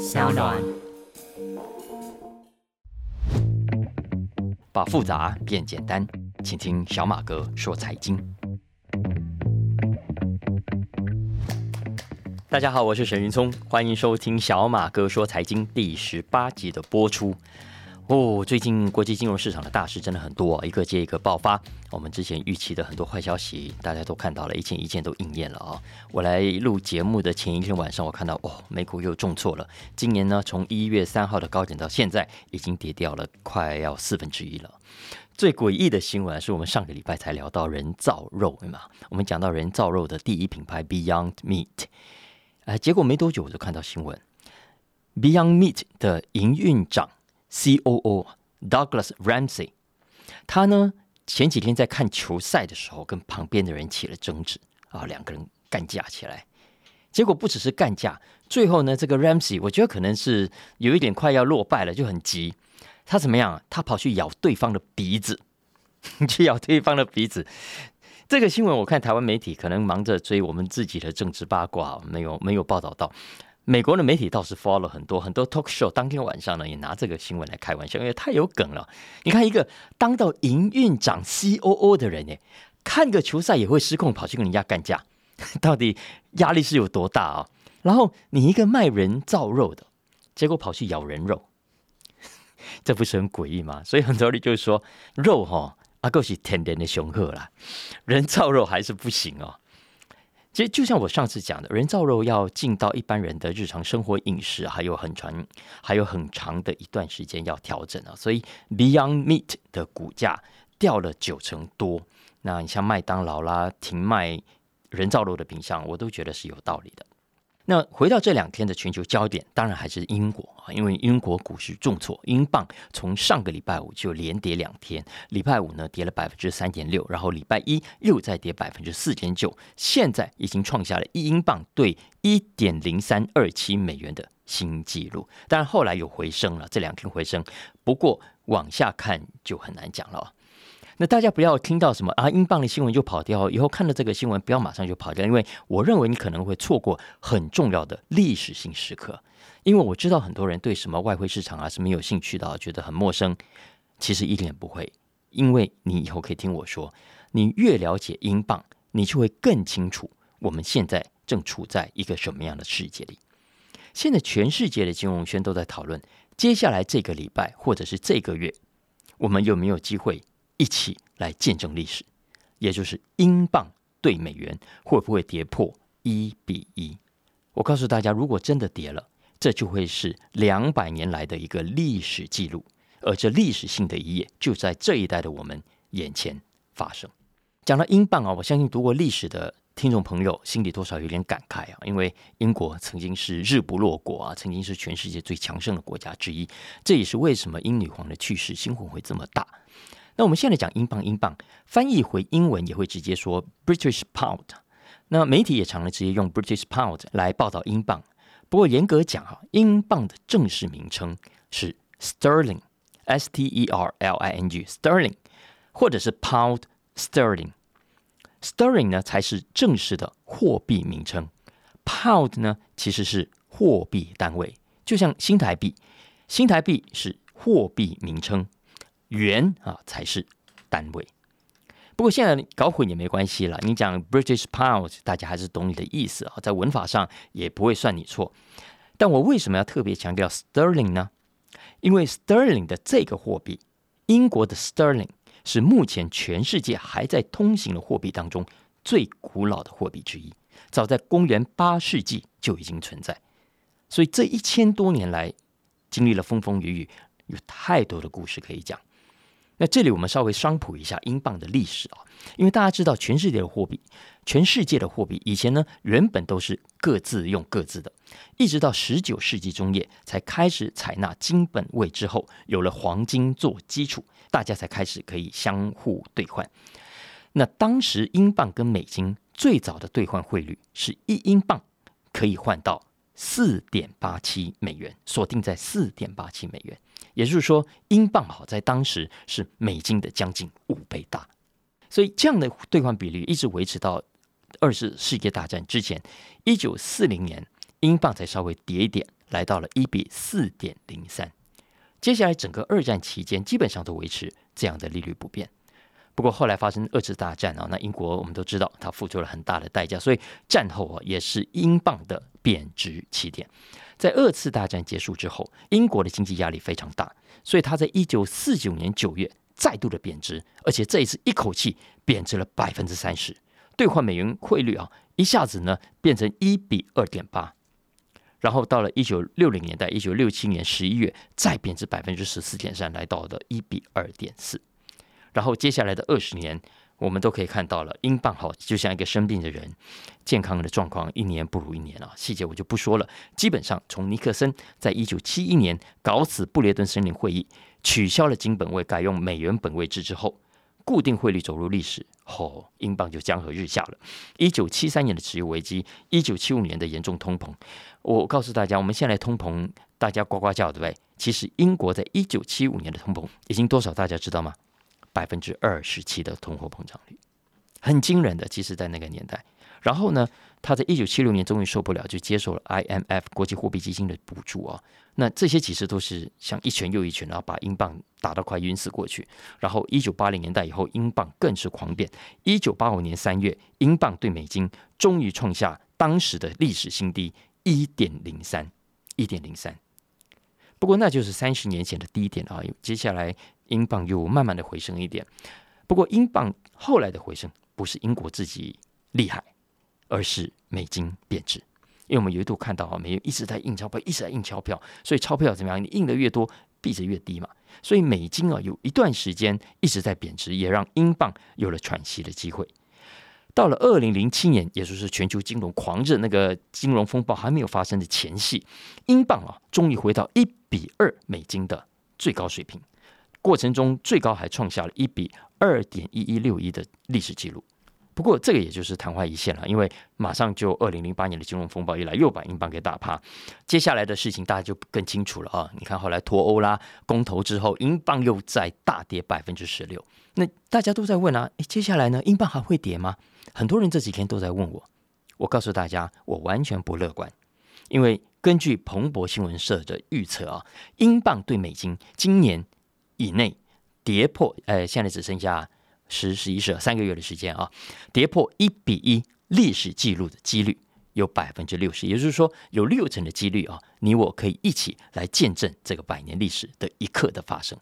小暖。把复杂变简单，请听小马哥说财经。大家好，我是沈云聪，欢迎收听小马哥说财经第十八集的播出。哦，最近国际金融市场的大事真的很多，一个接一个爆发。我们之前预期的很多坏消息，大家都看到了，一件一件都应验了啊！我来录节目的前一天晚上，我看到哦，美股又重挫了。今年呢，从一月三号的高点到现在，已经跌掉了快要四分之一了。最诡异的新闻是我们上个礼拜才聊到人造肉，对吗？我们讲到人造肉的第一品牌 Beyond Meat，哎，结果没多久我就看到新闻，Beyond Meat 的营运长。C.O.O. Douglas Ramsey，他呢前几天在看球赛的时候，跟旁边的人起了争执啊，两个人干架起来。结果不只是干架，最后呢，这个 Ramsey 我觉得可能是有一点快要落败了，就很急。他怎么样？他跑去咬对方的鼻子，去咬对方的鼻子。这个新闻我看台湾媒体可能忙着追我们自己的政治八卦，没有没有报道到。美国的媒体倒是 follow 很多很多 talk show，当天晚上呢也拿这个新闻来开玩笑，因为太有梗了。你看一个当到营运长 COO 的人，哎，看个球赛也会失控，跑去跟人家干架，到底压力是有多大啊？然后你一个卖人造肉的，结果跑去咬人肉，这不是很诡异吗？所以很多人就是说肉哈，阿够是天然的雄厚啦，人造肉还是不行哦。其实就像我上次讲的，人造肉要进到一般人的日常生活饮食，还有很长、还有很长的一段时间要调整啊。所以 Beyond Meat 的股价掉了九成多。那你像麦当劳啦，停卖人造肉的品相，我都觉得是有道理的。那回到这两天的全球焦点，当然还是英国啊，因为英国股市重挫，英镑从上个礼拜五就连跌两天，礼拜五呢跌了百分之三点六，然后礼拜一又再跌百分之四点九，现在已经创下了一英镑兑一点零三二七美元的新纪录。当然后来有回升了，这两天回升，不过往下看就很难讲了。那大家不要听到什么啊，英镑的新闻就跑掉。以后看到这个新闻，不要马上就跑掉，因为我认为你可能会错过很重要的历史性时刻。因为我知道很多人对什么外汇市场啊是没有兴趣的，觉得很陌生。其实一点不会，因为你以后可以听我说，你越了解英镑，你就会更清楚我们现在正处在一个什么样的世界里。现在全世界的金融圈都在讨论，接下来这个礼拜或者是这个月，我们有没有机会？一起来见证历史，也就是英镑对美元会不会跌破一比一？我告诉大家，如果真的跌了，这就会是两百年来的一个历史记录，而这历史性的一页就在这一代的我们眼前发生。讲到英镑啊，我相信读过历史的听众朋友心里多少有点感慨啊，因为英国曾经是日不落国啊，曾经是全世界最强盛的国家之一，这也是为什么英女皇的去世新闻会这么大。那我们现在讲英镑，英镑翻译回英文也会直接说 British Pound。那媒体也常常直接用 British Pound 来报道英镑。不过严格讲哈，英镑的正式名称是 Sterling，S T E R L I N G，Sterling，或者是 Pound Sterling。Sterling 呢才是正式的货币名称，Pound 呢其实是货币单位，就像新台币，新台币是货币名称。元啊才是单位，不过现在搞混也没关系了。你讲 British Pound，大家还是懂你的意思啊，在文法上也不会算你错。但我为什么要特别强调 Sterling 呢？因为 Sterling 的这个货币，英国的 Sterling 是目前全世界还在通行的货币当中最古老的货币之一，早在公元八世纪就已经存在。所以这一千多年来，经历了风风雨雨，有太多的故事可以讲。那这里我们稍微商普一下英镑的历史啊，因为大家知道全世界的货币，全世界的货币以前呢原本都是各自用各自的，一直到十九世纪中叶才开始采纳金本位之后，有了黄金做基础，大家才开始可以相互兑换。那当时英镑跟美金最早的兑换汇率是一英镑可以换到四点八七美元，锁定在四点八七美元。也就是说，英镑好在当时是美金的将近五倍大，所以这样的兑换比率一直维持到二次世界大战之前，一九四零年，英镑才稍微跌一点，来到了一比四点零三。接下来整个二战期间，基本上都维持这样的利率不变。不过后来发生二次大战啊，那英国我们都知道，它付出了很大的代价，所以战后啊也是英镑的贬值起点。在二次大战结束之后，英国的经济压力非常大，所以它在一九四九年九月再度的贬值，而且这一次一口气贬值了百分之三十，兑换美元汇率啊一下子呢变成一比二点八。然后到了一九六零年代，一九六七年十一月再贬值百分之十四点三，来到了一比二点四。然后接下来的二十年，我们都可以看到了，英镑好就像一个生病的人，健康的状况一年不如一年啊。细节我就不说了。基本上从尼克森在一九七一年搞死布列顿森林会议，取消了金本位，改用美元本位制之后，固定汇率走入历史。哦，英镑就江河日下了。一九七三年的石油危机，一九七五年的严重通膨。我告诉大家，我们现在通膨，大家呱呱叫，对不对？其实英国在一九七五年的通膨已经多少？大家知道吗？百分之二十七的通货膨胀率，很惊人的。其实，在那个年代，然后呢，他在一九七六年终于受不了，就接受了 IMF 国际货币基金的补助啊。那这些其实都是像一拳又一拳，然后把英镑打到快晕死过去。然后一九八零年代以后，英镑更是狂贬。一九八五年三月，英镑对美金终于创下当时的历史新低。一点零三，一点零三。不过那就是三十年前的低点啊。接下来英镑又慢慢的回升一点。不过英镑后来的回升不是英国自己厉害，而是美金贬值。因为我们有一度看到啊，美元一直在印钞票，一直在印钞票，所以钞票怎么样？你印的越多，币值越低嘛。所以美金啊，有一段时间一直在贬值，也让英镑有了喘息的机会。到了二零零七年，也就是全球金融狂热那个金融风暴还没有发生的前夕，英镑啊，终于回到一比二美金的最高水平。过程中最高还创下了一比二点一一六一的历史记录。不过这个也就是昙花一现了，因为马上就二零零八年的金融风暴一来，又把英镑给打趴。接下来的事情大家就更清楚了啊！你看后来脱欧啦、公投之后，英镑又在大跌百分之十六。那大家都在问啊，接下来呢，英镑还会跌吗？很多人这几天都在问我，我告诉大家，我完全不乐观，因为根据彭博新闻社的预测啊，英镑对美金今年以内跌破，呃，现在只剩下十、十一、十二三个月的时间啊，跌破一比一历史记录的几率有百分之六十，也就是说，有六成的几率啊，你我可以一起来见证这个百年历史的一刻的发生。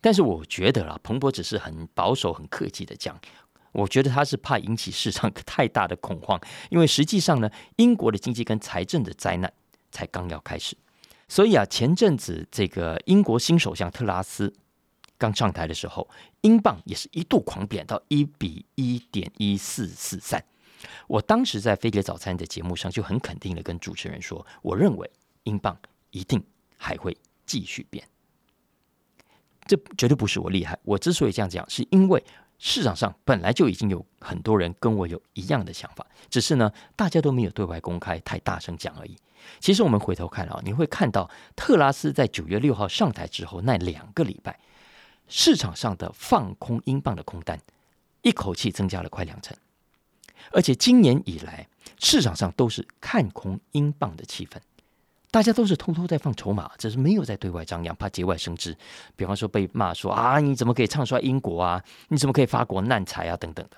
但是我觉得啦，彭博只是很保守、很客气的讲。我觉得他是怕引起市场太大的恐慌，因为实际上呢，英国的经济跟财政的灾难才刚要开始。所以啊，前阵子这个英国新首相特拉斯刚上台的时候，英镑也是一度狂贬到一比一点一四四三。我当时在飞碟早餐的节目上就很肯定的跟主持人说，我认为英镑一定还会继续贬。这绝对不是我厉害，我之所以这样讲，是因为。市场上本来就已经有很多人跟我有一样的想法，只是呢，大家都没有对外公开，太大声讲而已。其实我们回头看啊，你会看到特拉斯在九月六号上台之后那两个礼拜，市场上的放空英镑的空单一口气增加了快两成，而且今年以来市场上都是看空英镑的气氛。大家都是偷偷在放筹码，只是没有在对外张扬，怕节外生枝。比方说被骂说啊，你怎么可以唱衰英国啊？你怎么可以发国难财啊？等等的。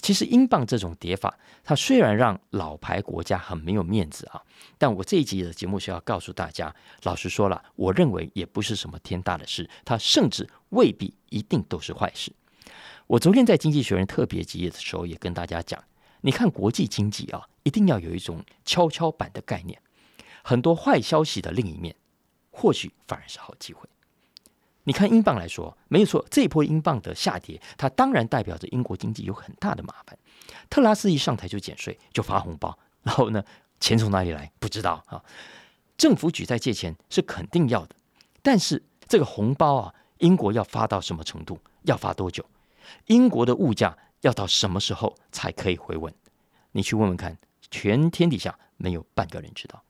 其实英镑这种跌法，它虽然让老牌国家很没有面子啊，但我这一集的节目是要告诉大家，老实说了，我认为也不是什么天大的事，它甚至未必一定都是坏事。我昨天在《经济学人》特别集页的时候也跟大家讲，你看国际经济啊，一定要有一种跷跷板的概念。很多坏消息的另一面，或许反而是好机会。你看英镑来说，没有错，这一波英镑的下跌，它当然代表着英国经济有很大的麻烦。特拉斯一上台就减税，就发红包，然后呢，钱从哪里来？不知道啊。政府举债借钱是肯定要的，但是这个红包啊，英国要发到什么程度？要发多久？英国的物价要到什么时候才可以回稳？你去问问看，全天底下没有半个人知道。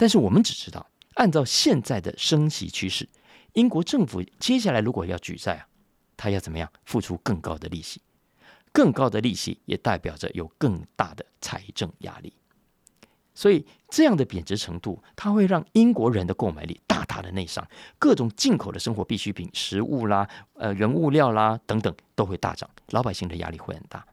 但是我们只知道，按照现在的升息趋势，英国政府接下来如果要举债啊，他要怎么样付出更高的利息？更高的利息也代表着有更大的财政压力。所以这样的贬值程度，它会让英国人的购买力大大的内伤，各种进口的生活必需品、食物啦、呃原物料啦等等都会大涨，老百姓的压力会很大。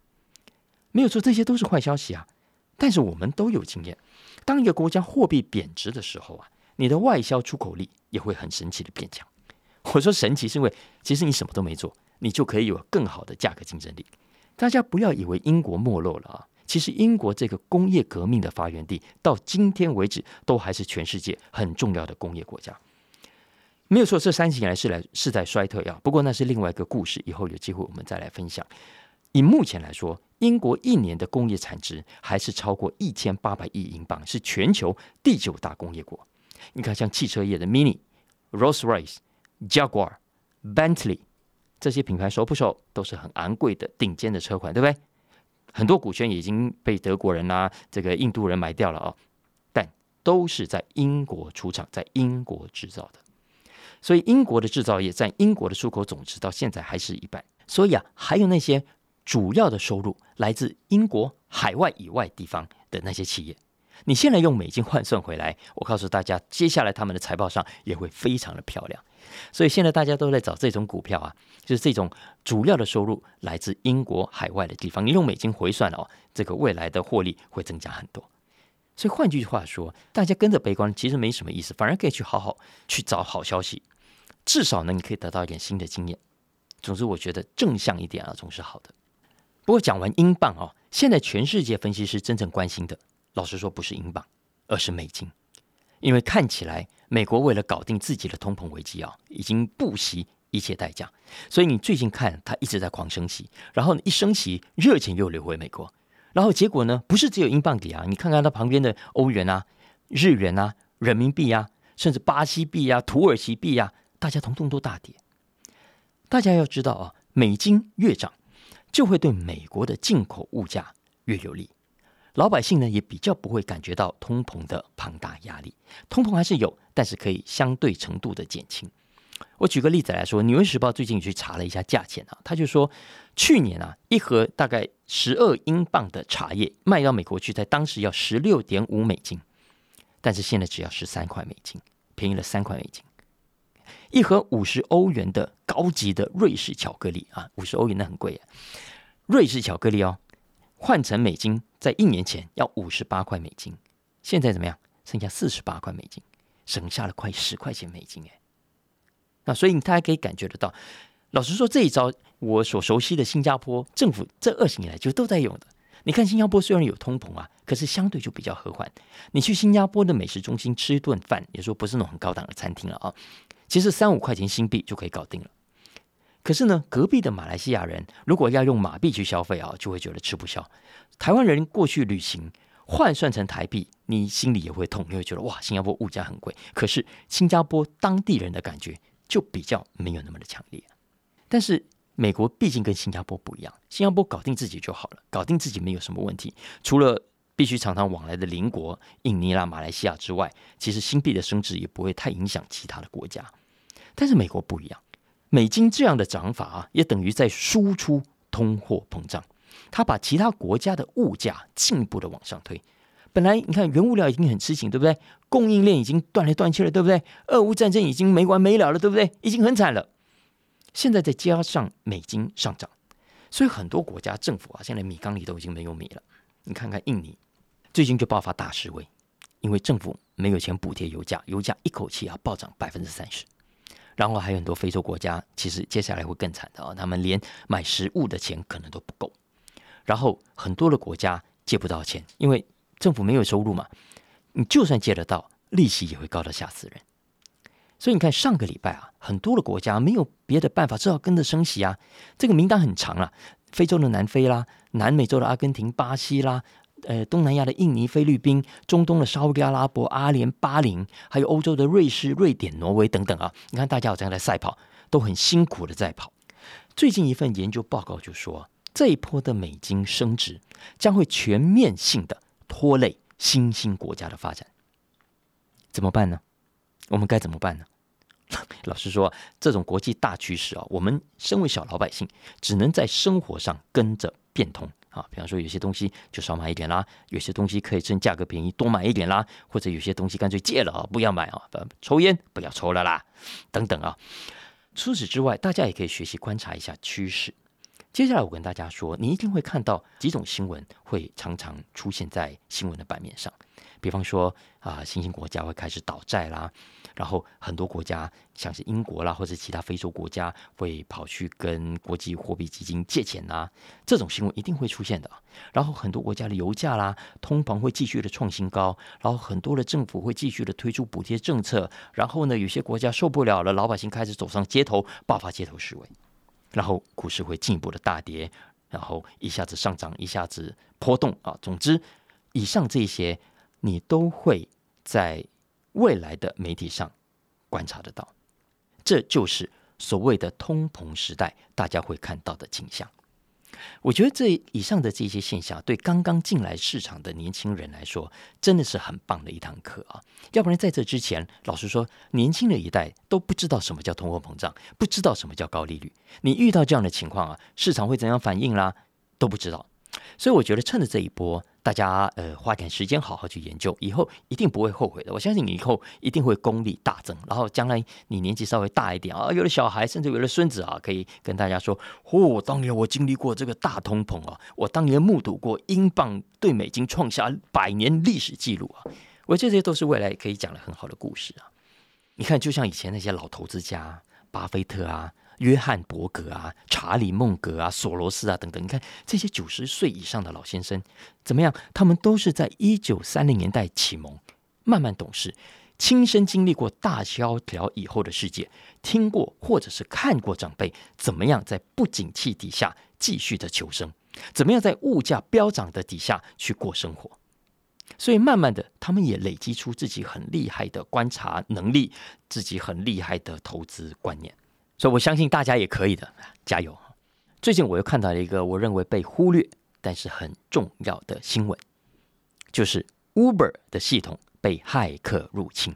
没有错，这些都是坏消息啊。但是我们都有经验，当一个国家货币贬值的时候啊，你的外销出口力也会很神奇的变强。我说神奇是因为其实你什么都没做，你就可以有更好的价格竞争力。大家不要以为英国没落了啊，其实英国这个工业革命的发源地，到今天为止都还是全世界很重要的工业国家。没有错，这三十年来是来是在衰退啊。不过那是另外一个故事，以后有机会我们再来分享。以目前来说，英国一年的工业产值还是超过一千八百亿英镑，是全球第九大工业国。你看，像汽车业的 Mini、Rolls-Royce、Jaguar、Bentley 这些品牌熟不熟？都是很昂贵的顶尖的车款，对不对？很多股权已经被德国人啊、这个印度人买掉了啊，但都是在英国出厂，在英国制造的。所以，英国的制造业占英国的出口总值到现在还是一半。所以啊，还有那些。主要的收入来自英国海外以外地方的那些企业，你现在用美金换算回来，我告诉大家，接下来他们的财报上也会非常的漂亮。所以现在大家都在找这种股票啊，就是这种主要的收入来自英国海外的地方，你用美金回算哦，这个未来的获利会增加很多。所以换句话说，大家跟着悲观其实没什么意思，反而可以去好好去找好消息，至少呢，你可以得到一点新的经验。总之，我觉得正向一点啊，总是好的。不过讲完英镑哦，现在全世界分析师真正关心的，老实说不是英镑，而是美金，因为看起来美国为了搞定自己的通膨危机啊，已经不惜一切代价。所以你最近看它一直在狂升息，然后一升息，热钱又流回美国，然后结果呢不是只有英镑跌啊，你看看它旁边的欧元啊、日元啊、人民币啊，甚至巴西币啊、土耳其币啊，大家统统都大跌。大家要知道啊，美金越涨。就会对美国的进口物价越有利，老百姓呢也比较不会感觉到通膨的庞大压力。通膨还是有，但是可以相对程度的减轻。我举个例子来说，《纽约时报》最近去查了一下价钱啊，他就说去年啊一盒大概十二英镑的茶叶卖到美国去，在当时要十六点五美金，但是现在只要十三块美金，便宜了三块美金。一盒五十欧元的高级的瑞士巧克力啊，五十欧元那很贵啊。瑞士巧克力哦，换成美金，在一年前要五十八块美金，现在怎么样？剩下四十八块美金，省下了快十块钱美金哎。那所以大家可以感觉得到，老实说这一招，我所熟悉的新加坡政府这二十年来就都在用的。你看新加坡虽然有通膨啊，可是相对就比较和缓。你去新加坡的美食中心吃一顿饭，也说不是那种很高档的餐厅了啊。其实三五块钱新币就可以搞定了，可是呢，隔壁的马来西亚人如果要用马币去消费啊，就会觉得吃不消。台湾人过去旅行换算成台币，你心里也会痛，你会觉得哇，新加坡物价很贵。可是新加坡当地人的感觉就比较没有那么的强烈。但是美国毕竟跟新加坡不一样，新加坡搞定自己就好了，搞定自己没有什么问题。除了必须常常往来的邻国印尼啦、马来西亚之外，其实新币的升值也不会太影响其他的国家。但是美国不一样，美金这样的涨法啊，也等于在输出通货膨胀，它把其他国家的物价进一步的往上推。本来你看原物料已经很吃紧，对不对？供应链已经断来断去了，对不对？俄乌战争已经没完没了了，对不对？已经很惨了。现在再加上美金上涨，所以很多国家政府啊，现在米缸里都已经没有米了。你看看印尼，最近就爆发大示威，因为政府没有钱补贴油价，油价一口气啊暴涨百分之三十。然后还有很多非洲国家，其实接下来会更惨的啊！他们连买食物的钱可能都不够。然后很多的国家借不到钱，因为政府没有收入嘛。你就算借得到，利息也会高到吓死人。所以你看，上个礼拜啊，很多的国家没有别的办法，只好跟着升息啊。这个名单很长啊，非洲的南非啦，南美洲的阿根廷、巴西啦。呃，东南亚的印尼、菲律宾，中东的沙特阿拉伯、阿联、巴林，还有欧洲的瑞士、瑞典、挪威等等啊！你看，大家好像在赛跑，都很辛苦的在跑。最近一份研究报告就说，这一波的美金升值将会全面性的拖累新兴国家的发展。怎么办呢？我们该怎么办呢？老实说，这种国际大趋势啊，我们身为小老百姓，只能在生活上跟着变通。啊，比方说有些东西就少买一点啦，有些东西可以趁价格便宜多买一点啦，或者有些东西干脆戒了啊，不要买啊，抽烟不要抽了啦，等等啊。除此之外，大家也可以学习观察一下趋势。接下来我跟大家说，你一定会看到几种新闻会常常出现在新闻的版面上。比方说啊，新兴国家会开始倒债啦，然后很多国家像是英国啦，或者其他非洲国家会跑去跟国际货币基金借钱啦，这种新闻一定会出现的。然后很多国家的油价啦，通膨会继续的创新高，然后很多的政府会继续的推出补贴政策，然后呢，有些国家受不了了，老百姓开始走上街头，爆发街头示威。然后股市会进一步的大跌，然后一下子上涨，一下子波动啊。总之，以上这些你都会在未来的媒体上观察得到，这就是所谓的通膨时代大家会看到的景象。我觉得这以上的这些现象，对刚刚进来市场的年轻人来说，真的是很棒的一堂课啊！要不然在这之前，老实说，年轻的一代都不知道什么叫通货膨胀，不知道什么叫高利率。你遇到这样的情况啊，市场会怎样反应啦，都不知道。所以我觉得趁着这一波。大家呃花点时间好好去研究，以后一定不会后悔的。我相信你以后一定会功力大增，然后将来你年纪稍微大一点啊，有了小孩，甚至有了孙子啊，可以跟大家说：哦，当年我经历过这个大通膨啊，我当年目睹过英镑对美金创下百年历史记录啊。我这些都是未来可以讲的很好的故事啊。你看，就像以前那些老投资家，巴菲特啊。约翰伯格啊，查理孟格啊，索罗斯啊，等等，你看这些九十岁以上的老先生怎么样？他们都是在一九三零年代启蒙，慢慢懂事，亲身经历过大萧条以后的世界，听过或者是看过长辈怎么样在不景气底下继续的求生，怎么样在物价飙涨的底下去过生活，所以慢慢的，他们也累积出自己很厉害的观察能力，自己很厉害的投资观念。所以，我相信大家也可以的，加油！最近我又看到了一个我认为被忽略但是很重要的新闻，就是 Uber 的系统被骇客入侵。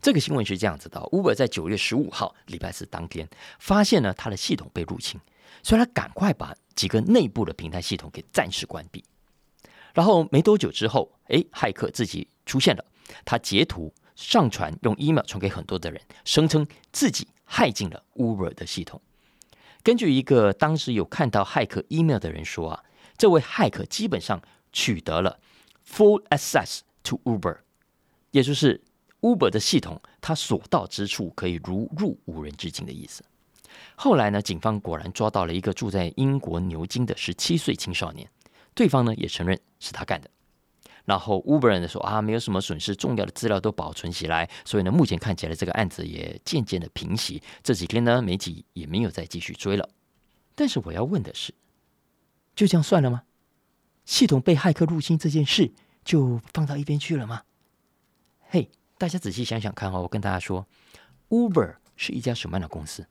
这个新闻是这样子的：Uber 在九月十五号礼拜四当天发现呢，它的系统被入侵，所以他赶快把几个内部的平台系统给暂时关闭。然后没多久之后，哎，骇客自己出现了，他截图上传，用 email 传给很多的人，声称自己。害进了 Uber 的系统。根据一个当时有看到骇客 email 的人说啊，这位骇客基本上取得了 full access to Uber，也就是 Uber 的系统，他所到之处可以如入无人之境的意思。后来呢，警方果然抓到了一个住在英国牛津的十七岁青少年，对方呢也承认是他干的。然后 Uber 人说啊，没有什么损失，重要的资料都保存起来，所以呢，目前看起来这个案子也渐渐的平息。这几天呢，媒体也没有再继续追了。但是我要问的是，就这样算了吗？系统被骇客入侵这件事就放到一边去了吗？嘿，大家仔细想想看哦，我跟大家说，Uber 是一家什么样的公司？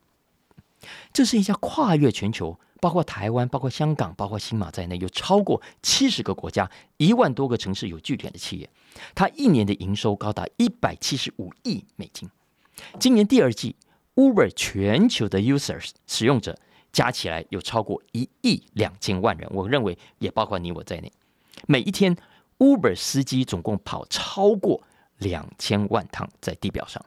这是一家跨越全球。包括台湾、包括香港、包括新马在内，有超过七十个国家、一万多个城市有据点的企业，它一年的营收高达一百七十五亿美金。今年第二季，Uber 全球的 users 使用者加起来有超过一亿两千万人，我认为也包括你我在内。每一天，Uber 司机总共跑超过两千万趟在地表上，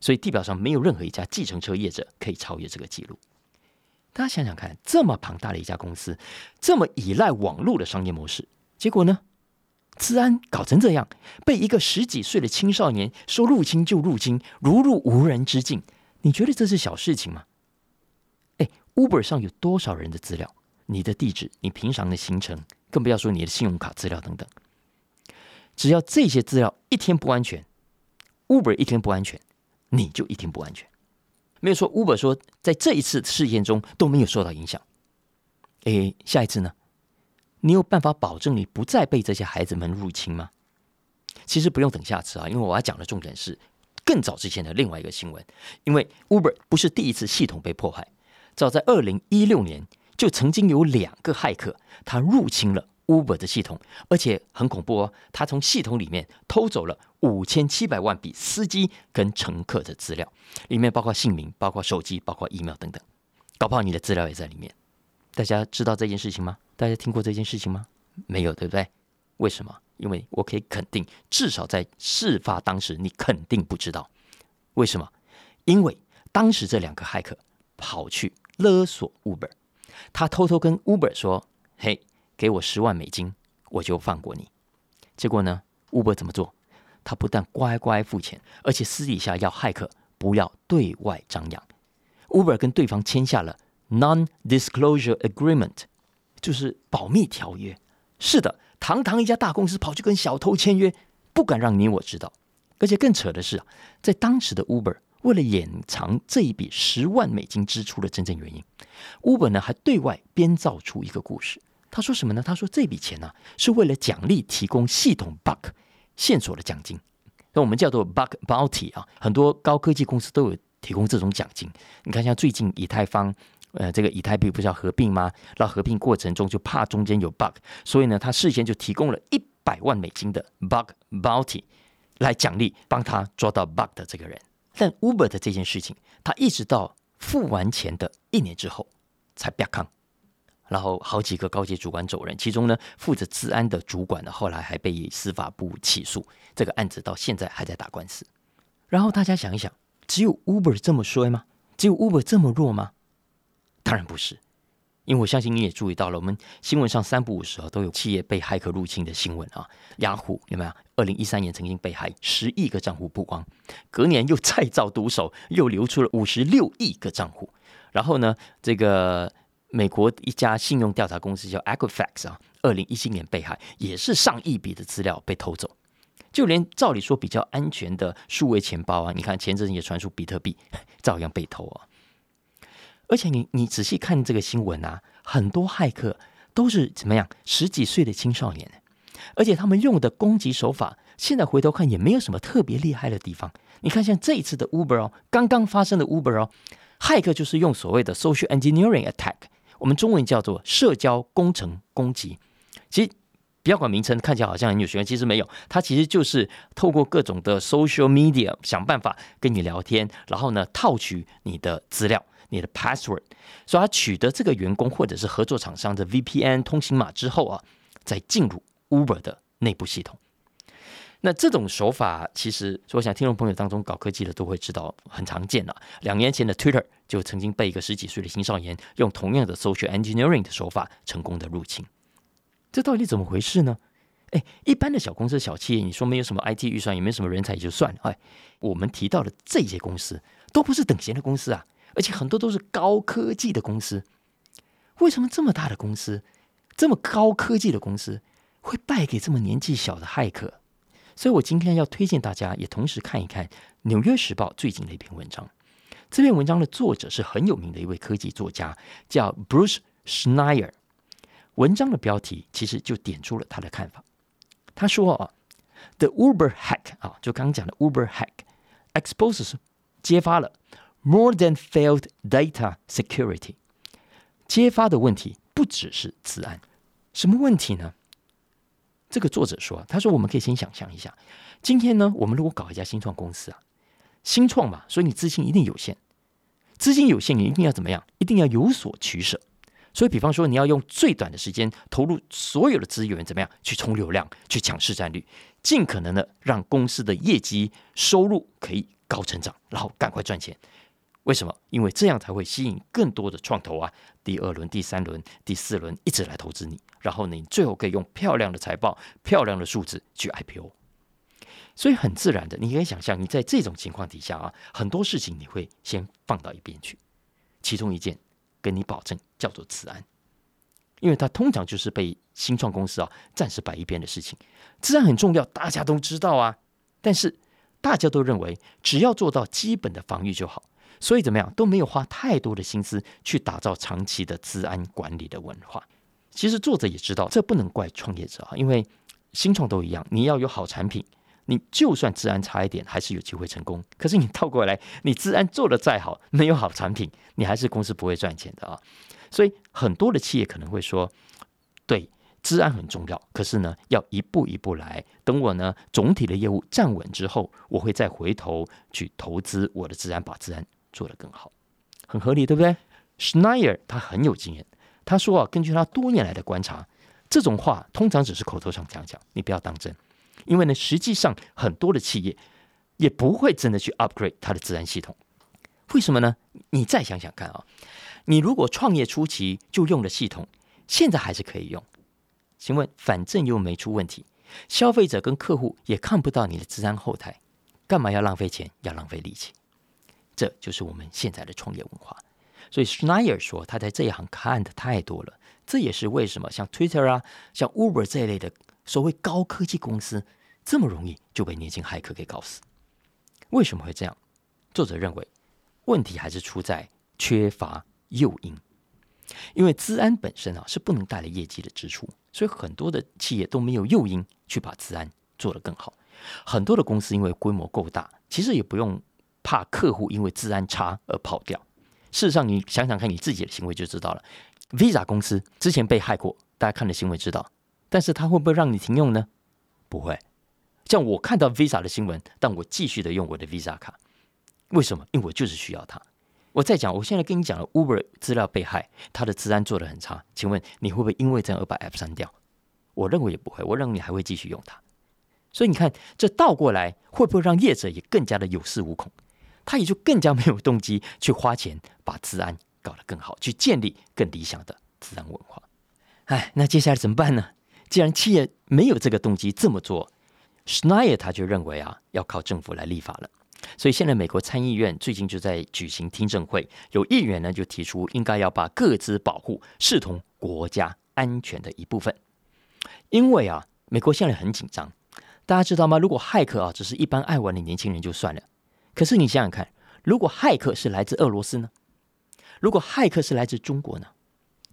所以地表上没有任何一家计程车业者可以超越这个记录。大家想想看，这么庞大的一家公司，这么依赖网络的商业模式，结果呢？治安搞成这样，被一个十几岁的青少年说入侵就入侵，如入无人之境。你觉得这是小事情吗？哎，Uber 上有多少人的资料？你的地址、你平常的行程，更不要说你的信用卡资料等等。只要这些资料一天不安全，Uber 一天不安全，你就一定不安全。没有说，Uber 说在这一次事件中都没有受到影响。诶，下一次呢？你有办法保证你不再被这些孩子们入侵吗？其实不用等下次啊，因为我要讲的重点是更早之前的另外一个新闻。因为 Uber 不是第一次系统被破坏，早在二零一六年就曾经有两个骇客他入侵了。Uber 的系统，而且很恐怖哦，他从系统里面偷走了五千七百万笔司机跟乘客的资料，里面包括姓名、包括手机、包括 email 等等，搞不好你的资料也在里面。大家知道这件事情吗？大家听过这件事情吗？没有，对不对？为什么？因为我可以肯定，至少在事发当时，你肯定不知道。为什么？因为当时这两个骇客跑去勒索 Uber，他偷偷跟 Uber 说：“嘿，给我十万美金，我就放过你。”结果呢？Uber 怎么做？他不但乖乖付钱，而且私底下要骇客不要对外张扬。Uber 跟对方签下了 Non-Disclosure Agreement，就是保密条约。是的，堂堂一家大公司跑去跟小偷签约，不敢让你我知道。而且更扯的是啊，在当时的 Uber 为了掩藏这一笔十万美金支出的真正原因，Uber 呢还对外编造出一个故事。他说什么呢？他说这笔钱呢是为了奖励提供系统 bug 线索的奖金，那我们叫做 bug bounty 啊。很多高科技公司都有提供这种奖金。你看，像最近以太坊，呃，这个以太币不是要合并吗？那合并过程中就怕中间有 bug，所以呢，他事先就提供了一百万美金的 bug bounty。来奖励帮他抓到 bug 的这个人，但 Uber 的这件事情，他一直到付完钱的一年之后才别康，然后好几个高级主管走人，其中呢负责治安的主管呢，后来还被司法部起诉，这个案子到现在还在打官司。然后大家想一想，只有 Uber 这么衰吗？只有 Uber 这么弱吗？当然不是。因为我相信你也注意到了，我们新闻上三不五时啊都有企业被骇客入侵的新闻啊。雅虎有没有？二零一三年曾经被害十亿个账户曝光，隔年又再造毒手，又流出了五十六亿个账户。然后呢，这个美国一家信用调查公司叫 Equifax 啊，二零一七年被害也是上亿笔的资料被偷走。就连照理说比较安全的数位钱包啊，你看前阵也传出比特币 照样被偷啊。而且你你仔细看这个新闻啊，很多骇客都是怎么样十几岁的青少年，而且他们用的攻击手法，现在回头看也没有什么特别厉害的地方。你看像这一次的 Uber 哦，刚刚发生的 Uber 哦，骇客就是用所谓的 social engineering attack，我们中文叫做社交工程攻击。其实不要管名称，看起来好像很有学问，其实没有，它其实就是透过各种的 social media 想办法跟你聊天，然后呢套取你的资料。你的 password，所以他取得这个员工或者是合作厂商的 VPN 通行码之后啊，再进入 Uber 的内部系统。那这种手法其实，我想听众朋友当中搞科技的都会知道，很常见了。两年前的 Twitter 就曾经被一个十几岁的青少年用同样的 social engineering 的手法成功的入侵。这到底怎么回事呢？哎，一般的小公司、小企业，你说没有什么 IT 预算，也没什么人才也就算了。哎，我们提到的这些公司都不是等闲的公司啊。而且很多都是高科技的公司，为什么这么大的公司，这么高科技的公司会败给这么年纪小的骇客？所以我今天要推荐大家也同时看一看《纽约时报》最近的一篇文章。这篇文章的作者是很有名的一位科技作家，叫 Bruce Schneier。文章的标题其实就点出了他的看法。他说啊，The Uber hack 啊，就刚讲的 Uber hack exposes 揭发了。More than failed data security，揭发的问题不只是治安，什么问题呢？这个作者说，他说我们可以先想象一下，今天呢，我们如果搞一家新创公司啊，新创嘛，所以你资金一定有限，资金有限，你一定要怎么样？一定要有所取舍。所以，比方说，你要用最短的时间投入所有的资源，怎么样去冲流量，去抢市占率，尽可能的让公司的业绩收入可以高成长，然后赶快赚钱。为什么？因为这样才会吸引更多的创投啊！第二轮、第三轮、第四轮一直来投资你，然后你最后可以用漂亮的财报、漂亮的数字去 IPO。所以很自然的，你可以想象，你在这种情况底下啊，很多事情你会先放到一边去。其中一件跟你保证叫做治安，因为它通常就是被新创公司啊暂时摆一边的事情。治安很重要，大家都知道啊，但是大家都认为只要做到基本的防御就好。所以怎么样都没有花太多的心思去打造长期的治安管理的文化。其实作者也知道，这不能怪创业者啊，因为新创都一样，你要有好产品，你就算治安差一点，还是有机会成功。可是你倒过来，你治安做的再好，没有好产品，你还是公司不会赚钱的啊。所以很多的企业可能会说，对，治安很重要，可是呢，要一步一步来。等我呢总体的业务站稳之后，我会再回头去投资我的治安，把治安。做得更好，很合理，对不对？Schneier 他很有经验，他说啊，根据他多年来的观察，这种话通常只是口头上讲讲，你不要当真。因为呢，实际上很多的企业也不会真的去 upgrade 它的治安系统。为什么呢？你再想想看啊，你如果创业初期就用的系统，现在还是可以用。请问，反正又没出问题，消费者跟客户也看不到你的治安后台，干嘛要浪费钱，要浪费力气？这就是我们现在的创业文化。所以，Schneier 说他在这一行看的太多了，这也是为什么像 Twitter 啊、像 Uber 这一类的所谓高科技公司这么容易就被年轻骇客给搞死。为什么会这样？作者认为，问题还是出在缺乏诱因。因为资安本身啊是不能带来业绩的支出，所以很多的企业都没有诱因去把资安做得更好。很多的公司因为规模够大，其实也不用怕客户因为治安差而跑掉。事实上，你想想看你自己的行为就知道了。Visa 公司之前被害过，大家看了新闻知道，但是它会不会让你停用呢？不会。像我看到 Visa 的新闻，但我继续的用我的 Visa 卡，为什么？因为我就是需要它。我再讲，我现在跟你讲了，Uber 资料被害，它的治安做的很差。请问你会不会因为这样而把 App 删掉？我认为也不会，我认为你还会继续用它。所以你看，这倒过来会不会让业者也更加的有恃无恐？他也就更加没有动机去花钱把治安搞得更好，去建立更理想的治安文化。哎，那接下来怎么办呢？既然企业没有这个动机这么做，Schneier 他就认为啊，要靠政府来立法了。所以现在美国参议院最近就在举行听证会，有议员呢就提出，应该要把各自保护视同国家安全的一部分。因为啊，美国现在很紧张，大家知道吗？如果骇客啊只是一般爱玩的年轻人就算了，可是你想想看，如果骇客是来自俄罗斯呢？如果骇客是来自中国呢？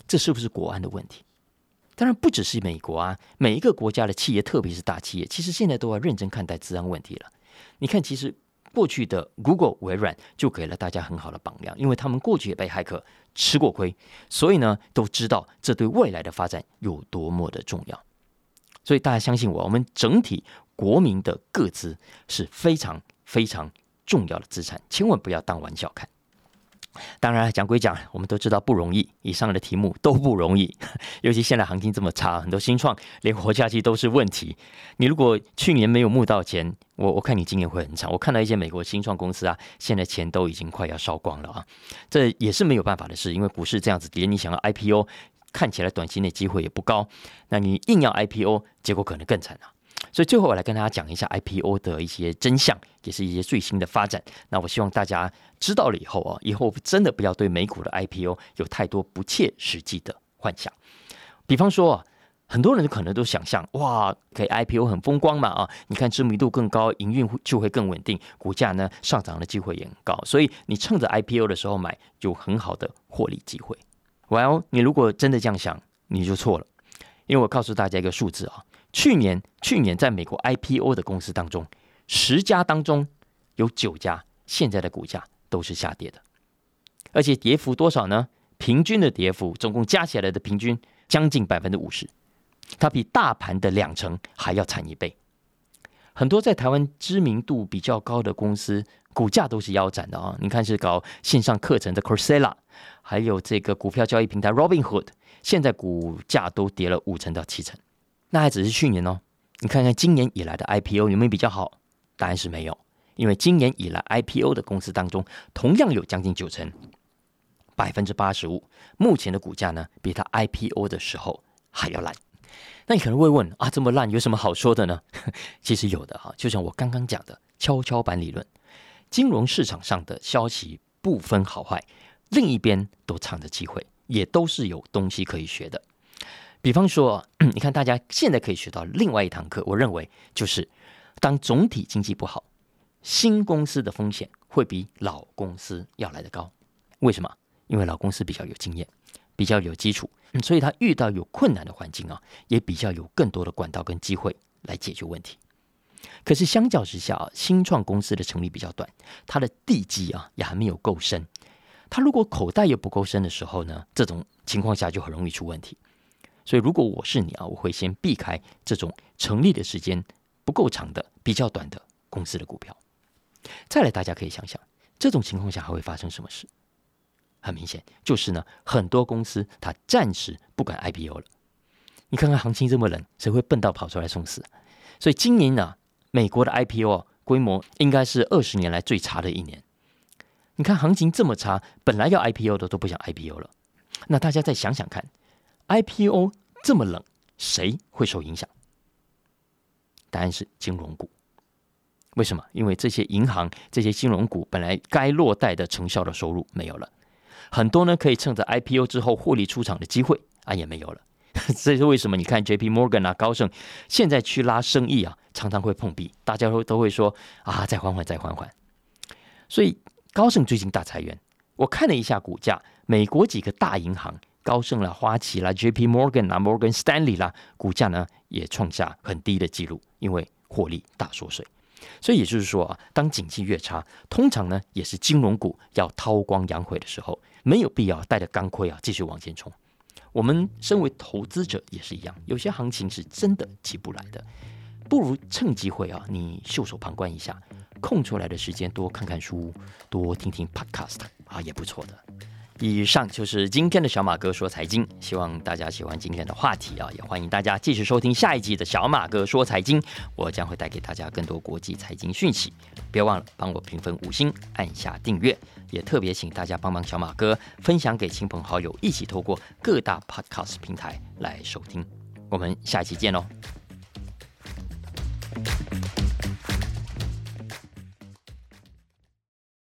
这是不是国安的问题？当然不只是美国啊，每一个国家的企业，特别是大企业，其实现在都要认真看待治安问题了。你看，其实。过去的 Google、微软就给了大家很好的榜样，因为他们过去也被骇客吃过亏，所以呢都知道这对未来的发展有多么的重要。所以大家相信我，我们整体国民的各资是非常非常重要的资产，千万不要当玩笑看。当然讲归讲，我们都知道不容易。以上的题目都不容易，尤其现在行情这么差，很多新创连活下去都是问题。你如果去年没有募到钱，我我看你今年会很惨。我看到一些美国新创公司啊，现在钱都已经快要烧光了啊，这也是没有办法的事，因为股市这样子跌，你想要 IPO，看起来短期内机会也不高。那你硬要 IPO，结果可能更惨了。所以最后我来跟大家讲一下 IPO 的一些真相，也是一些最新的发展。那我希望大家知道了以后啊，以后真的不要对美股的 IPO 有太多不切实际的幻想。比方说啊，很多人可能都想象哇，可以 IPO 很风光嘛啊，你看知名度更高，营运就会更稳定，股价呢上涨的机会也很高，所以你趁着 IPO 的时候买，有很好的获利机会。Well，你如果真的这样想，你就错了，因为我告诉大家一个数字啊。去年，去年在美国 IPO 的公司当中，十家当中有九家现在的股价都是下跌的，而且跌幅多少呢？平均的跌幅，总共加起来的平均将近百分之五十，它比大盘的两成还要惨一倍。很多在台湾知名度比较高的公司，股价都是腰斩的啊！你看是搞线上课程的 Coursera，还有这个股票交易平台 Robinhood，现在股价都跌了五成到七成。那还只是去年哦，你看看今年以来的 IPO 有没有比较好？答案是没有，因为今年以来 IPO 的公司当中，同样有将近九成，百分之八十五，目前的股价呢，比它 IPO 的时候还要烂。那你可能会问啊，这么烂有什么好说的呢？其实有的哈，就像我刚刚讲的跷跷板理论，金融市场上的消息不分好坏，另一边都藏着机会，也都是有东西可以学的。比方说，你看，大家现在可以学到另外一堂课。我认为，就是当总体经济不好，新公司的风险会比老公司要来得高。为什么？因为老公司比较有经验，比较有基础，所以他遇到有困难的环境啊，也比较有更多的管道跟机会来解决问题。可是相较之下啊，新创公司的成立比较短，它的地基啊也还没有够深。它如果口袋也不够深的时候呢，这种情况下就很容易出问题。所以，如果我是你啊，我会先避开这种成立的时间不够长的、比较短的公司的股票。再来，大家可以想想，这种情况下还会发生什么事？很明显，就是呢，很多公司它暂时不敢 IPO 了。你看看行情这么冷，谁会笨到跑出来送死？所以今年呢，美国的 IPO 规模应该是二十年来最差的一年。你看行情这么差，本来要 IPO 的都不想 IPO 了。那大家再想想看，IPO 这么冷，谁会受影响？答案是金融股。为什么？因为这些银行、这些金融股本来该落袋的成效的收入没有了，很多呢可以趁着 IPO 之后获利出场的机会啊也没有了。这是为什么？你看 J.P. Morgan 啊、高盛现在去拉生意啊，常常会碰壁，大家都都会说啊，再缓缓，再缓缓。所以高盛最近大裁员，我看了一下股价，美国几个大银行，高盛啦、花旗啦、J.P. Morgan 啦、Morgan Stanley 啦，股价呢也创下很低的记录，因为获利大缩水。所以也就是说啊，当景气越差，通常呢也是金融股要韬光养晦的时候，没有必要带着钢盔啊继续往前冲。我们身为投资者也是一样，有些行情是真的起不来的，不如趁机会啊，你袖手旁观一下，空出来的时间多看看书，多听听 podcast 啊，也不错的。以上就是今天的小马哥说财经希望大家喜欢今天的话题啊也欢迎大家继续收听下一集的小马哥。说财经我将会带给大家更多国际财经讯息。别忘了帮我评分五星按下订阅也特别请大家帮帮小马哥分享给亲朋好友一起透过各大 podcast 平台来收听。我们下期见喽